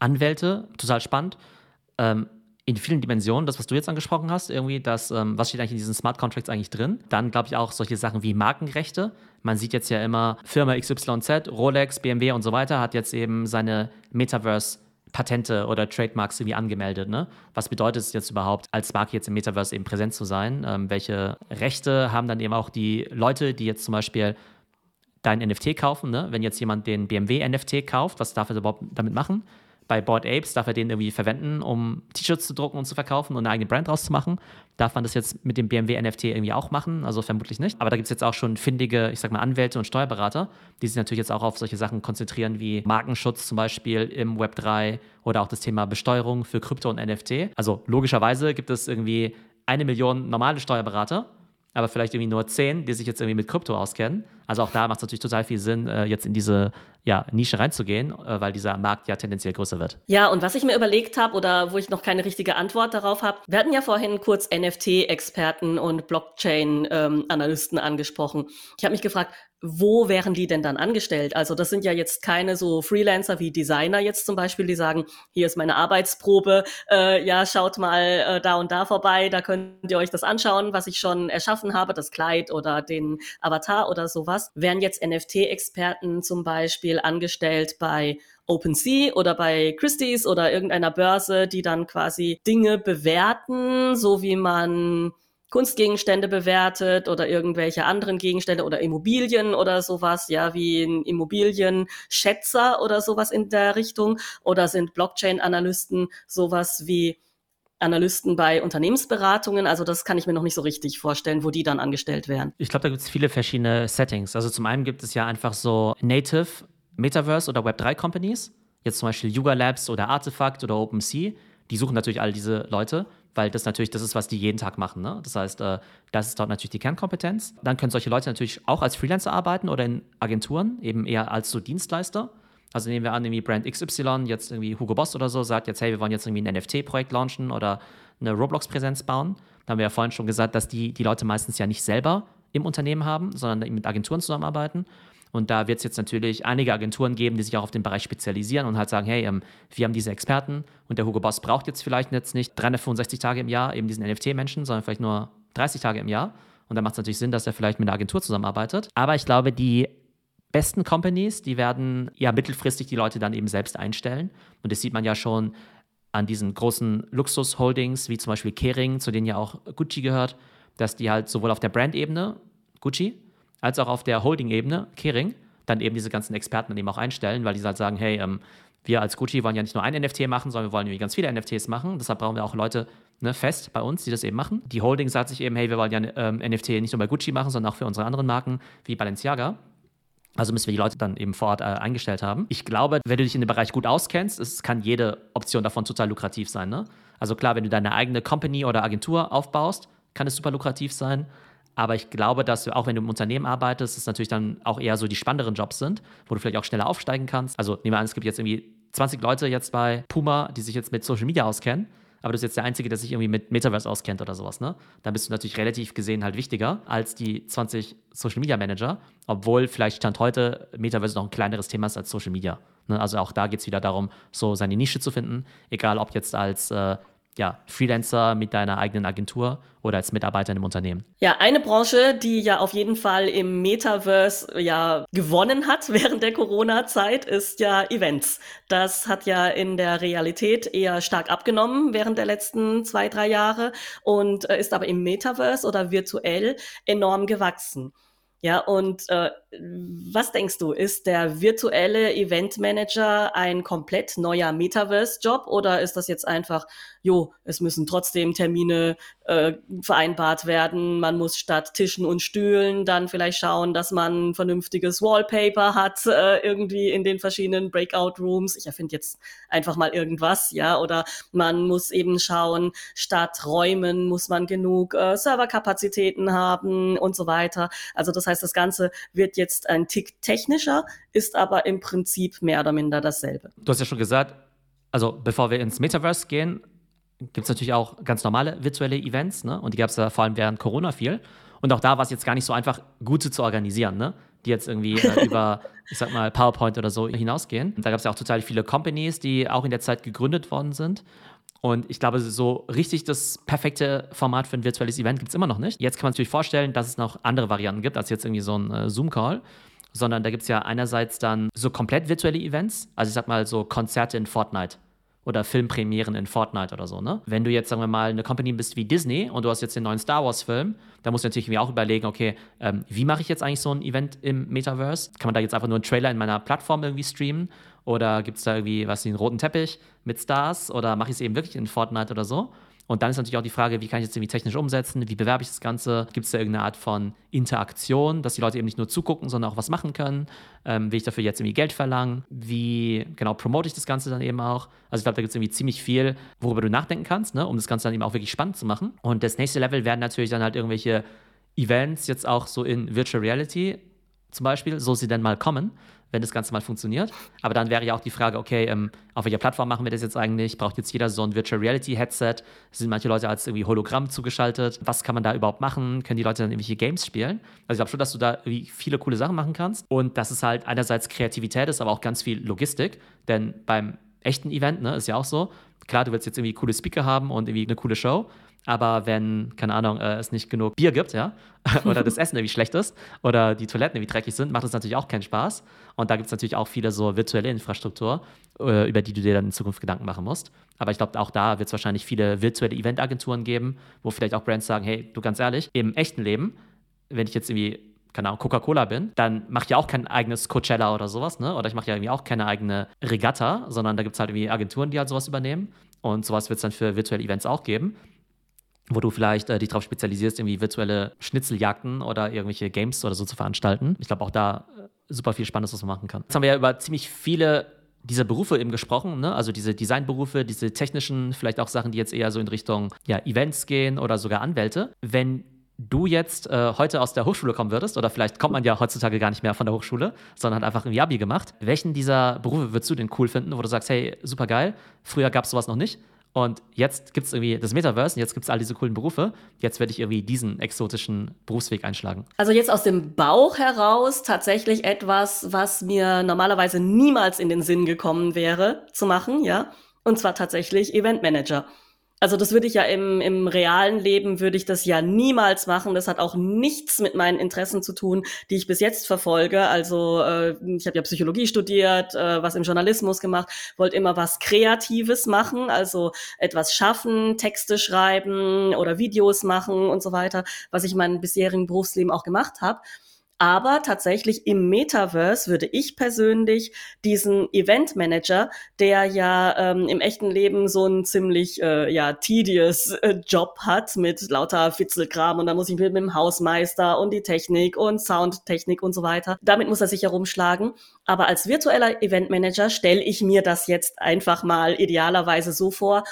Anwälte, total spannend. Ähm, in vielen Dimensionen, das, was du jetzt angesprochen hast, irgendwie, das, ähm, was steht eigentlich in diesen Smart Contracts eigentlich drin? Dann glaube ich auch solche Sachen wie Markenrechte. Man sieht jetzt ja immer, Firma XYZ, Rolex, BMW und so weiter hat jetzt eben seine Metaverse Patente oder Trademarks irgendwie angemeldet. Ne? Was bedeutet es jetzt überhaupt, als Marke jetzt im Metaverse eben präsent zu sein? Ähm, welche Rechte haben dann eben auch die Leute, die jetzt zum Beispiel dein NFT kaufen? Ne? Wenn jetzt jemand den BMW NFT kauft, was darf er überhaupt damit machen? Bei Board Apes darf er den irgendwie verwenden, um T-Shirts zu drucken und zu verkaufen und eine eigene Brand draus zu machen. Darf man das jetzt mit dem BMW NFT irgendwie auch machen? Also vermutlich nicht. Aber da gibt es jetzt auch schon findige, ich sag mal, Anwälte und Steuerberater, die sich natürlich jetzt auch auf solche Sachen konzentrieren wie Markenschutz zum Beispiel im Web 3 oder auch das Thema Besteuerung für Krypto und NFT. Also logischerweise gibt es irgendwie eine Million normale Steuerberater aber vielleicht irgendwie nur zehn, die sich jetzt irgendwie mit Krypto auskennen. Also auch da macht es natürlich total viel Sinn, äh, jetzt in diese ja, Nische reinzugehen, äh, weil dieser Markt ja tendenziell größer wird. Ja, und was ich mir überlegt habe oder wo ich noch keine richtige Antwort darauf habe, wir hatten ja vorhin kurz NFT-Experten und Blockchain-Analysten angesprochen. Ich habe mich gefragt, wo wären die denn dann angestellt? Also das sind ja jetzt keine so Freelancer wie Designer jetzt zum Beispiel, die sagen, hier ist meine Arbeitsprobe, äh, ja, schaut mal äh, da und da vorbei, da könnt ihr euch das anschauen, was ich schon erschaffen habe, das Kleid oder den Avatar oder sowas. Wären jetzt NFT-Experten zum Beispiel angestellt bei OpenSea oder bei Christie's oder irgendeiner Börse, die dann quasi Dinge bewerten, so wie man Kunstgegenstände bewertet oder irgendwelche anderen Gegenstände oder Immobilien oder sowas, ja, wie ein Immobilienschätzer oder sowas in der Richtung? Oder sind Blockchain-Analysten sowas wie Analysten bei Unternehmensberatungen. Also das kann ich mir noch nicht so richtig vorstellen, wo die dann angestellt werden. Ich glaube, da gibt es viele verschiedene Settings. Also zum einen gibt es ja einfach so Native Metaverse oder Web3 Companies. Jetzt zum Beispiel Yuga Labs oder Artifact oder OpenSea. Die suchen natürlich all diese Leute weil das natürlich das ist, was die jeden Tag machen. Ne? Das heißt, äh, das ist dort natürlich die Kernkompetenz. Dann können solche Leute natürlich auch als Freelancer arbeiten oder in Agenturen, eben eher als so Dienstleister. Also nehmen wir an, irgendwie Brand XY, jetzt irgendwie Hugo Boss oder so, sagt jetzt, hey, wir wollen jetzt irgendwie ein NFT-Projekt launchen oder eine Roblox-Präsenz bauen. Da haben wir ja vorhin schon gesagt, dass die, die Leute meistens ja nicht selber im Unternehmen haben, sondern mit Agenturen zusammenarbeiten. Und da wird es jetzt natürlich einige Agenturen geben, die sich auch auf den Bereich spezialisieren und halt sagen, hey, ähm, wir haben diese Experten und der Hugo Boss braucht jetzt vielleicht jetzt nicht 365 Tage im Jahr eben diesen NFT-Menschen, sondern vielleicht nur 30 Tage im Jahr. Und da macht es natürlich Sinn, dass er vielleicht mit einer Agentur zusammenarbeitet. Aber ich glaube, die besten Companies, die werden ja mittelfristig die Leute dann eben selbst einstellen. Und das sieht man ja schon an diesen großen Luxus-Holdings, wie zum Beispiel Kering, zu denen ja auch Gucci gehört, dass die halt sowohl auf der Brand-Ebene, Gucci, als auch auf der Holding-Ebene, Kering, dann eben diese ganzen Experten dann eben auch einstellen, weil die halt sagen, hey, ähm, wir als Gucci wollen ja nicht nur ein NFT machen, sondern wir wollen irgendwie ganz viele NFTs machen. Deshalb brauchen wir auch Leute ne, fest bei uns, die das eben machen. Die Holding sagt sich eben, hey, wir wollen ja ähm, NFT nicht nur bei Gucci machen, sondern auch für unsere anderen Marken wie Balenciaga. Also müssen wir die Leute dann eben vor Ort äh, eingestellt haben. Ich glaube, wenn du dich in dem Bereich gut auskennst, es kann jede Option davon total lukrativ sein. Ne? Also klar, wenn du deine eigene Company oder Agentur aufbaust, kann es super lukrativ sein. Aber ich glaube, dass auch wenn du im Unternehmen arbeitest, es natürlich dann auch eher so die spannenderen Jobs sind, wo du vielleicht auch schneller aufsteigen kannst. Also nehmen wir an, es gibt jetzt irgendwie 20 Leute jetzt bei Puma, die sich jetzt mit Social Media auskennen aber du bist jetzt der Einzige, der sich irgendwie mit Metaverse auskennt oder sowas, ne? Dann bist du natürlich relativ gesehen halt wichtiger als die 20 Social Media Manager, obwohl vielleicht Stand heute Metaverse noch ein kleineres Thema ist als Social Media. Ne? Also auch da geht es wieder darum, so seine Nische zu finden, egal ob jetzt als äh, ja, Freelancer mit deiner eigenen Agentur oder als Mitarbeiter in einem Unternehmen? Ja, eine Branche, die ja auf jeden Fall im Metaverse ja gewonnen hat während der Corona-Zeit, ist ja Events. Das hat ja in der Realität eher stark abgenommen während der letzten zwei, drei Jahre und äh, ist aber im Metaverse oder virtuell enorm gewachsen. Ja, und äh, was denkst du, ist der virtuelle Eventmanager ein komplett neuer Metaverse-Job oder ist das jetzt einfach, jo, es müssen trotzdem Termine äh, vereinbart werden, man muss statt Tischen und Stühlen dann vielleicht schauen, dass man vernünftiges Wallpaper hat, äh, irgendwie in den verschiedenen Breakout-Rooms. Ich erfinde jetzt einfach mal irgendwas, ja, oder man muss eben schauen, statt Räumen muss man genug äh, Serverkapazitäten haben und so weiter. Also das heißt, das Ganze wird jetzt ein Tick technischer, ist aber im Prinzip mehr oder minder dasselbe. Du hast ja schon gesagt, also bevor wir ins Metaverse gehen, gibt es natürlich auch ganz normale virtuelle Events, ne? Und die gab es ja vor allem während Corona viel. Und auch da war es jetzt gar nicht so einfach, gute zu organisieren, ne? Die jetzt irgendwie äh, über, ich sag mal, PowerPoint oder so hinausgehen. Und da gab es ja auch total viele Companies, die auch in der Zeit gegründet worden sind. Und ich glaube, so richtig das perfekte Format für ein virtuelles Event gibt es immer noch nicht. Jetzt kann man sich natürlich vorstellen, dass es noch andere Varianten gibt, als jetzt irgendwie so ein äh, Zoom-Call. Sondern da gibt es ja einerseits dann so komplett virtuelle Events, also ich sag mal so Konzerte in Fortnite oder Filmpremieren in Fortnite oder so, ne? Wenn du jetzt, sagen wir mal, eine Company bist wie Disney und du hast jetzt den neuen Star Wars-Film, da musst du natürlich mir auch überlegen, okay, ähm, wie mache ich jetzt eigentlich so ein Event im Metaverse? Kann man da jetzt einfach nur einen Trailer in meiner Plattform irgendwie streamen? Oder gibt es da irgendwie was einen roten Teppich mit Stars? Oder mache ich es eben wirklich in Fortnite oder so? Und dann ist natürlich auch die Frage, wie kann ich das irgendwie technisch umsetzen? Wie bewerbe ich das Ganze? Gibt es da irgendeine Art von Interaktion, dass die Leute eben nicht nur zugucken, sondern auch was machen können? Ähm, will ich dafür jetzt irgendwie Geld verlangen? Wie genau promote ich das Ganze dann eben auch? Also ich glaube, da gibt es irgendwie ziemlich viel, worüber du nachdenken kannst, ne? um das Ganze dann eben auch wirklich spannend zu machen. Und das nächste Level werden natürlich dann halt irgendwelche Events jetzt auch so in Virtual Reality zum Beispiel, so sie denn mal kommen wenn das Ganze mal funktioniert. Aber dann wäre ja auch die Frage, okay, ähm, auf welcher Plattform machen wir das jetzt eigentlich? Braucht jetzt jeder so ein Virtual Reality Headset? Sind manche Leute als irgendwie Hologramm zugeschaltet? Was kann man da überhaupt machen? Können die Leute dann irgendwelche Games spielen? Also ich glaube schon, dass du da viele coole Sachen machen kannst und dass es halt einerseits Kreativität ist, aber auch ganz viel Logistik. Denn beim echten Event, ne, ist ja auch so, klar, du willst jetzt irgendwie coole Speaker haben und irgendwie eine coole Show, aber wenn, keine Ahnung, äh, es nicht genug Bier gibt, ja, oder das Essen irgendwie schlecht ist oder die Toiletten irgendwie dreckig sind, macht das natürlich auch keinen Spaß. Und da gibt es natürlich auch viele so virtuelle Infrastruktur, äh, über die du dir dann in Zukunft Gedanken machen musst. Aber ich glaube, auch da wird es wahrscheinlich viele virtuelle Eventagenturen geben, wo vielleicht auch Brands sagen, hey, du ganz ehrlich, im echten Leben, wenn ich jetzt irgendwie keine Ahnung, Coca-Cola bin, dann mache ich ja auch kein eigenes Coachella oder sowas, ne? Oder ich mache ja irgendwie auch keine eigene Regatta, sondern da gibt es halt irgendwie Agenturen, die halt sowas übernehmen. Und sowas wird es dann für virtuelle Events auch geben wo du vielleicht äh, dich darauf spezialisierst, irgendwie virtuelle Schnitzeljagden oder irgendwelche Games oder so zu veranstalten. Ich glaube auch da äh, super viel Spannendes, was man machen kann. Jetzt haben wir ja über ziemlich viele dieser Berufe eben gesprochen, ne? also diese Designberufe, diese technischen, vielleicht auch Sachen, die jetzt eher so in Richtung ja, Events gehen oder sogar Anwälte. Wenn du jetzt äh, heute aus der Hochschule kommen würdest, oder vielleicht kommt man ja heutzutage gar nicht mehr von der Hochschule, sondern hat einfach ein Abi gemacht, welchen dieser Berufe würdest du denn cool finden, wo du sagst, hey, super geil, früher gab es sowas noch nicht Und jetzt gibt es irgendwie das Metaverse und jetzt gibt es all diese coolen Berufe. Jetzt werde ich irgendwie diesen exotischen Berufsweg einschlagen. Also jetzt aus dem Bauch heraus tatsächlich etwas, was mir normalerweise niemals in den Sinn gekommen wäre zu machen, ja. Und zwar tatsächlich Eventmanager. Also das würde ich ja im, im realen Leben, würde ich das ja niemals machen. Das hat auch nichts mit meinen Interessen zu tun, die ich bis jetzt verfolge. Also äh, ich habe ja Psychologie studiert, äh, was im Journalismus gemacht, wollte immer was Kreatives machen, also etwas schaffen, Texte schreiben oder Videos machen und so weiter, was ich in meinem bisherigen Berufsleben auch gemacht habe. Aber tatsächlich im Metaverse würde ich persönlich diesen Event Manager, der ja ähm, im echten Leben so ein ziemlich äh, ja tedious äh, Job hat mit lauter Fitzelkram und da muss ich mit, mit dem Hausmeister und die Technik und Soundtechnik und so weiter. Damit muss er sich herumschlagen. Aber als virtueller Event Manager stelle ich mir das jetzt einfach mal idealerweise so vor,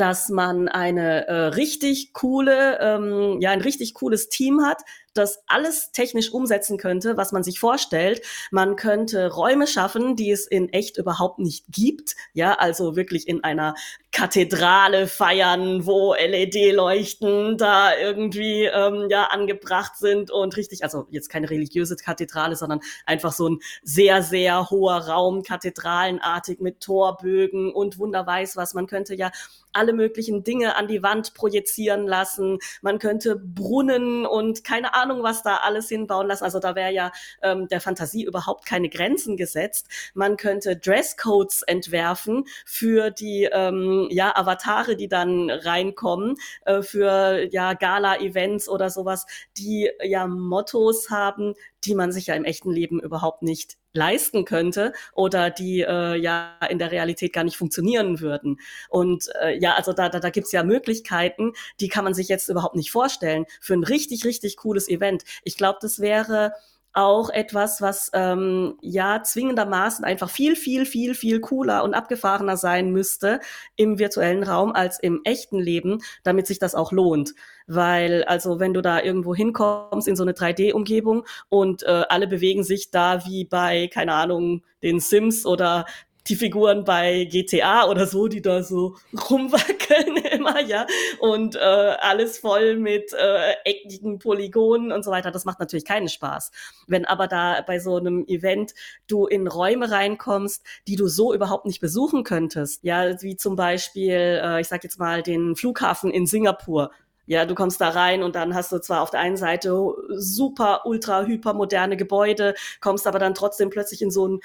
dass man eine äh, richtig coole, ähm, ja, ein richtig cooles Team hat, das alles technisch umsetzen könnte, was man sich vorstellt. Man könnte Räume schaffen, die es in echt überhaupt nicht gibt. Ja, also wirklich in einer Kathedrale feiern, wo LED-Leuchten da irgendwie ähm, ja angebracht sind und richtig, also jetzt keine religiöse Kathedrale, sondern einfach so ein sehr, sehr hoher Raum, kathedralenartig mit Torbögen und Wunder weiß was. Man könnte ja alle möglichen Dinge an die Wand projizieren lassen. Man könnte Brunnen und keine Ahnung, was da alles hinbauen lassen. Also da wäre ja ähm, der Fantasie überhaupt keine Grenzen gesetzt. Man könnte Dresscodes entwerfen für die ähm, ja Avatare, die dann reinkommen, äh, für ja Gala-Events oder sowas, die ja Mottos haben, die man sich ja im echten Leben überhaupt nicht leisten könnte oder die äh, ja in der Realität gar nicht funktionieren würden. Und äh, ja, also da, da, da gibt ja Möglichkeiten, die kann man sich jetzt überhaupt nicht vorstellen für ein richtig, richtig cooles Event. Ich glaube, das wäre auch etwas, was ähm, ja zwingendermaßen einfach viel, viel, viel, viel cooler und abgefahrener sein müsste im virtuellen Raum als im echten Leben, damit sich das auch lohnt. Weil, also wenn du da irgendwo hinkommst in so eine 3D-Umgebung und äh, alle bewegen sich da wie bei, keine Ahnung, den Sims oder die Figuren bei GTA oder so, die da so rumwackeln immer, ja, und äh, alles voll mit äh, eckigen Polygonen und so weiter. Das macht natürlich keinen Spaß. Wenn aber da bei so einem Event du in Räume reinkommst, die du so überhaupt nicht besuchen könntest, ja, wie zum Beispiel, äh, ich sag jetzt mal, den Flughafen in Singapur. Ja, du kommst da rein und dann hast du zwar auf der einen Seite super, ultra, hyper moderne Gebäude, kommst aber dann trotzdem plötzlich in so ein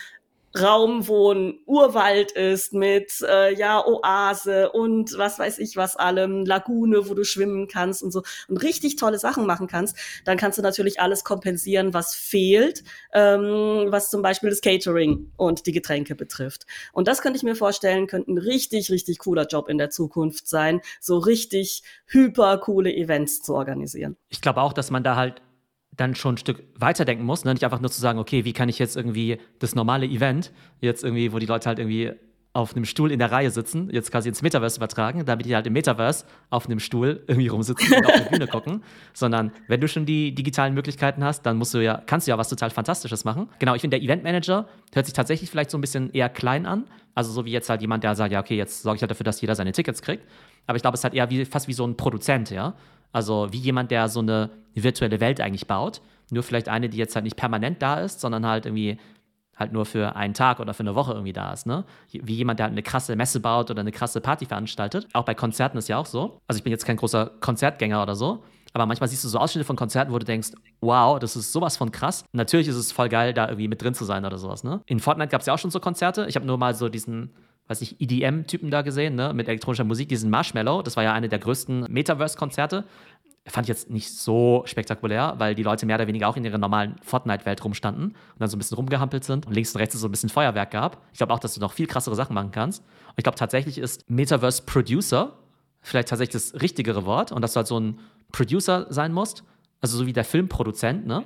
Raum, wo ein Urwald ist mit äh, ja Oase und was weiß ich was allem, Lagune, wo du schwimmen kannst und so und richtig tolle Sachen machen kannst, dann kannst du natürlich alles kompensieren, was fehlt, ähm, was zum Beispiel das Catering und die Getränke betrifft. Und das könnte ich mir vorstellen, könnte ein richtig, richtig cooler Job in der Zukunft sein, so richtig hyper coole Events zu organisieren. Ich glaube auch, dass man da halt dann schon ein Stück weiterdenken muss. Ne? Nicht einfach nur zu sagen, okay, wie kann ich jetzt irgendwie das normale Event, jetzt irgendwie, wo die Leute halt irgendwie auf einem Stuhl in der Reihe sitzen, jetzt quasi ins Metaverse übertragen, damit die halt im Metaverse auf einem Stuhl irgendwie rumsitzen und auf eine Bühne gucken, sondern wenn du schon die digitalen Möglichkeiten hast, dann musst du ja, kannst du ja was total Fantastisches machen. Genau, ich finde, der Eventmanager hört sich tatsächlich vielleicht so ein bisschen eher klein an, also so wie jetzt halt jemand, der sagt, ja, okay, jetzt sorge ich halt dafür, dass jeder seine Tickets kriegt, aber ich glaube, es ist halt eher wie, fast wie so ein Produzent, ja, also wie jemand, der so eine virtuelle Welt eigentlich baut. Nur vielleicht eine, die jetzt halt nicht permanent da ist, sondern halt irgendwie halt nur für einen Tag oder für eine Woche irgendwie da ist, ne? Wie jemand, der halt eine krasse Messe baut oder eine krasse Party veranstaltet. Auch bei Konzerten ist ja auch so. Also ich bin jetzt kein großer Konzertgänger oder so, aber manchmal siehst du so Ausschnitte von Konzerten, wo du denkst, wow, das ist sowas von krass. Natürlich ist es voll geil, da irgendwie mit drin zu sein oder sowas, ne? In Fortnite gab es ja auch schon so Konzerte. Ich habe nur mal so diesen weiß ich, EDM-Typen da gesehen, ne, mit elektronischer Musik, diesen Marshmallow. Das war ja eine der größten Metaverse-Konzerte fand ich jetzt nicht so spektakulär, weil die Leute mehr oder weniger auch in ihrer normalen Fortnite-Welt rumstanden und dann so ein bisschen rumgehampelt sind und links und rechts so ein bisschen Feuerwerk gab. Ich glaube auch, dass du noch viel krassere Sachen machen kannst. Und ich glaube tatsächlich ist Metaverse Producer vielleicht tatsächlich das richtigere Wort und dass du halt so ein Producer sein musst, also so wie der Filmproduzent, ne?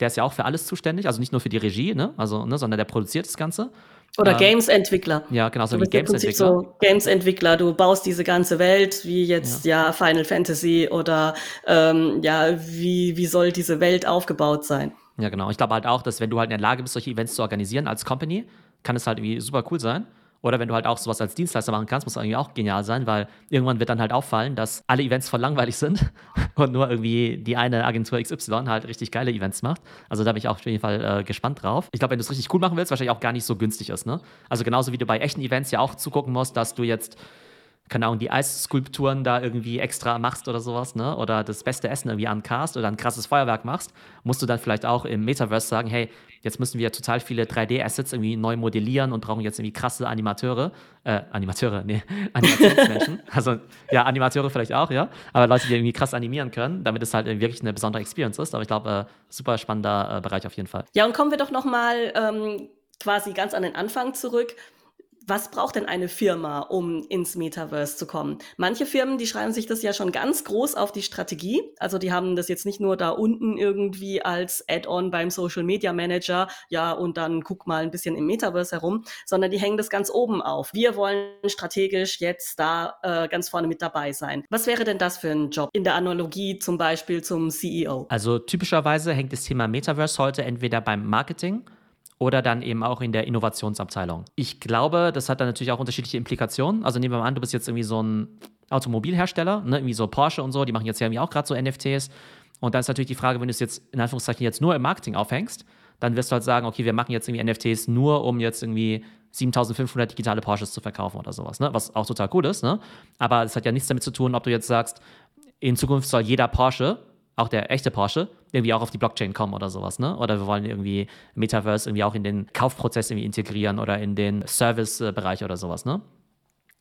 Der ist ja auch für alles zuständig, also nicht nur für die Regie, ne? Also, ne, sondern der produziert das Ganze. Oder ähm, Games-Entwickler. Ja, genau, so wie Games-Entwickler. So Games-Entwickler, du baust diese ganze Welt, wie jetzt ja, ja Final Fantasy oder ähm, ja, wie, wie soll diese Welt aufgebaut sein? Ja, genau. Ich glaube halt auch, dass wenn du halt in der Lage bist, solche Events zu organisieren als Company, kann es halt irgendwie super cool sein. Oder wenn du halt auch sowas als Dienstleister machen kannst, muss eigentlich auch genial sein, weil irgendwann wird dann halt auffallen, dass alle Events voll langweilig sind und nur irgendwie die eine Agentur XY halt richtig geile Events macht. Also da bin ich auch auf jeden Fall äh, gespannt drauf. Ich glaube, wenn du es richtig cool machen willst, wahrscheinlich auch gar nicht so günstig ist. Ne? Also genauso wie du bei echten Events ja auch zugucken musst, dass du jetzt keine Ahnung, die Eisskulpturen da irgendwie extra machst oder sowas, ne? Oder das beste Essen irgendwie ancast oder ein krasses Feuerwerk machst, musst du dann vielleicht auch im Metaverse sagen, hey, jetzt müssen wir total viele 3D-Assets irgendwie neu modellieren und brauchen jetzt irgendwie krasse Animateure, äh, Animateure, nee, Animationsmenschen. also ja, Animateure vielleicht auch, ja, aber Leute, die irgendwie krass animieren können, damit es halt wirklich eine besondere Experience ist. Aber ich glaube, äh, super spannender äh, Bereich auf jeden Fall. Ja, und kommen wir doch nochmal ähm, quasi ganz an den Anfang zurück was braucht denn eine Firma, um ins Metaverse zu kommen? Manche Firmen, die schreiben sich das ja schon ganz groß auf die Strategie. Also die haben das jetzt nicht nur da unten irgendwie als Add-on beim Social Media Manager, ja, und dann guck mal ein bisschen im Metaverse herum, sondern die hängen das ganz oben auf. Wir wollen strategisch jetzt da äh, ganz vorne mit dabei sein. Was wäre denn das für ein Job in der Analogie zum Beispiel zum CEO? Also typischerweise hängt das Thema Metaverse heute entweder beim Marketing oder dann eben auch in der Innovationsabteilung. Ich glaube, das hat dann natürlich auch unterschiedliche Implikationen. Also nehmen wir mal an, du bist jetzt irgendwie so ein Automobilhersteller, ne? irgendwie so Porsche und so, die machen jetzt ja irgendwie auch gerade so NFTs. Und dann ist natürlich die Frage, wenn du es jetzt in Anführungszeichen jetzt nur im Marketing aufhängst, dann wirst du halt sagen, okay, wir machen jetzt irgendwie NFTs nur, um jetzt irgendwie 7500 digitale Porsches zu verkaufen oder sowas, ne? was auch total cool ist. Ne? Aber es hat ja nichts damit zu tun, ob du jetzt sagst, in Zukunft soll jeder Porsche auch der echte Porsche, irgendwie auch auf die Blockchain kommen oder sowas, ne? Oder wir wollen irgendwie Metaverse irgendwie auch in den Kaufprozess irgendwie integrieren oder in den Service-Bereich oder sowas, ne?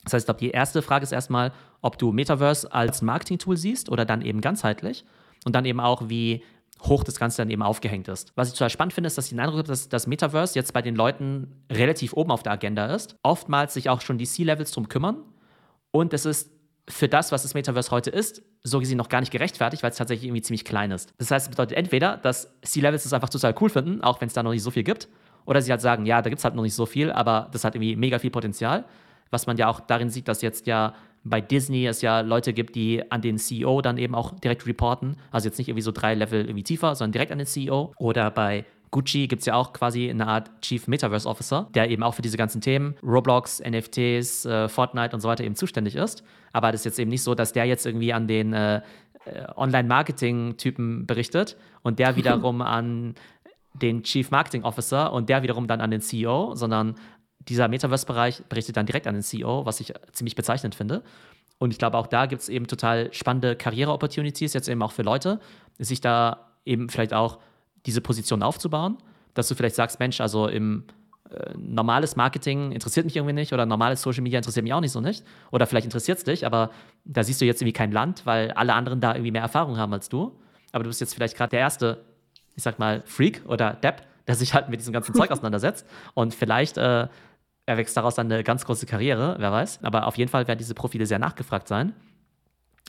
Das heißt, ich glaube, die erste Frage ist erstmal, ob du Metaverse als Marketing-Tool siehst oder dann eben ganzheitlich und dann eben auch, wie hoch das Ganze dann eben aufgehängt ist. Was ich total spannend finde, ist, dass ich den Eindruck habe, dass das Metaverse jetzt bei den Leuten relativ oben auf der Agenda ist, oftmals sich auch schon die C-Levels drum kümmern und es ist für das, was das Metaverse heute ist, so gesehen noch gar nicht gerechtfertigt, weil es tatsächlich irgendwie ziemlich klein ist. Das heißt, es bedeutet entweder, dass C-Levels es einfach total cool finden, auch wenn es da noch nicht so viel gibt, oder sie halt sagen, ja, da gibt es halt noch nicht so viel, aber das hat irgendwie mega viel Potenzial. Was man ja auch darin sieht, dass jetzt ja bei Disney es ja Leute gibt, die an den CEO dann eben auch direkt reporten. Also jetzt nicht irgendwie so drei Level irgendwie tiefer, sondern direkt an den CEO. Oder bei Gucci gibt es ja auch quasi eine Art Chief Metaverse Officer, der eben auch für diese ganzen Themen, Roblox, NFTs, äh, Fortnite und so weiter eben zuständig ist. Aber das ist jetzt eben nicht so, dass der jetzt irgendwie an den äh, äh Online-Marketing-Typen berichtet und der wiederum an den Chief Marketing Officer und der wiederum dann an den CEO, sondern dieser Metaverse-Bereich berichtet dann direkt an den CEO, was ich ziemlich bezeichnend finde. Und ich glaube, auch da gibt es eben total spannende Karriere-Opportunities, jetzt eben auch für Leute, sich da eben vielleicht auch diese Position aufzubauen, dass du vielleicht sagst, Mensch, also im äh, normales Marketing interessiert mich irgendwie nicht oder normales Social Media interessiert mich auch nicht so nicht. Oder vielleicht interessiert es dich, aber da siehst du jetzt irgendwie kein Land, weil alle anderen da irgendwie mehr Erfahrung haben als du. Aber du bist jetzt vielleicht gerade der erste, ich sag mal, Freak oder Depp, der sich halt mit diesem ganzen Zeug auseinandersetzt. Und vielleicht äh, erwächst daraus dann eine ganz große Karriere, wer weiß. Aber auf jeden Fall werden diese Profile sehr nachgefragt sein,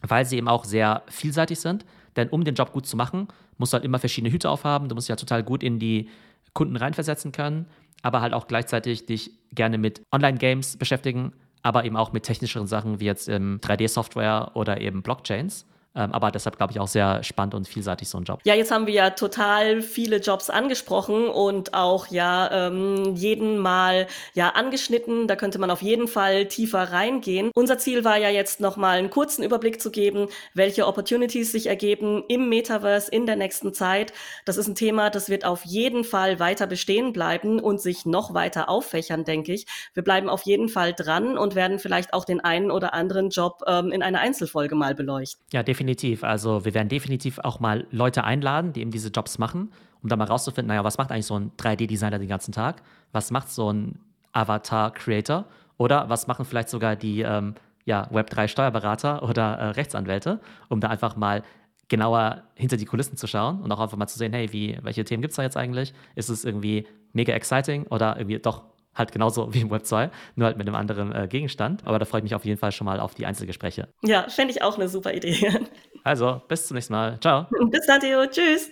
weil sie eben auch sehr vielseitig sind. Denn um den Job gut zu machen, musst du halt immer verschiedene Hüte aufhaben. Du musst ja total gut in die Kunden reinversetzen können, aber halt auch gleichzeitig dich gerne mit Online-Games beschäftigen, aber eben auch mit technischeren Sachen wie jetzt 3D-Software oder eben Blockchains. Ähm, aber deshalb glaube ich auch sehr spannend und vielseitig so ein Job. Ja, jetzt haben wir ja total viele Jobs angesprochen und auch ja ähm, jeden Mal ja angeschnitten. Da könnte man auf jeden Fall tiefer reingehen. Unser Ziel war ja jetzt nochmal einen kurzen Überblick zu geben, welche Opportunities sich ergeben im Metaverse in der nächsten Zeit. Das ist ein Thema, das wird auf jeden Fall weiter bestehen bleiben und sich noch weiter auffächern, denke ich. Wir bleiben auf jeden Fall dran und werden vielleicht auch den einen oder anderen Job ähm, in einer Einzelfolge mal beleuchten. Ja, definitiv definitiv. Also wir werden definitiv auch mal Leute einladen, die eben diese Jobs machen, um da mal rauszufinden, naja, was macht eigentlich so ein 3D-Designer den ganzen Tag? Was macht so ein Avatar-Creator? Oder was machen vielleicht sogar die ähm, ja, Web3-Steuerberater oder äh, Rechtsanwälte, um da einfach mal genauer hinter die Kulissen zu schauen und auch einfach mal zu sehen, hey, wie, welche Themen gibt es da jetzt eigentlich? Ist es irgendwie mega exciting oder irgendwie doch halt genauso wie im Web 2, nur halt mit einem anderen äh, Gegenstand. Aber da freue ich mich auf jeden Fall schon mal auf die Einzelgespräche. Ja, fände ich auch eine super Idee. Also, bis zum nächsten Mal. Ciao. Bis dann, Theo. Tschüss.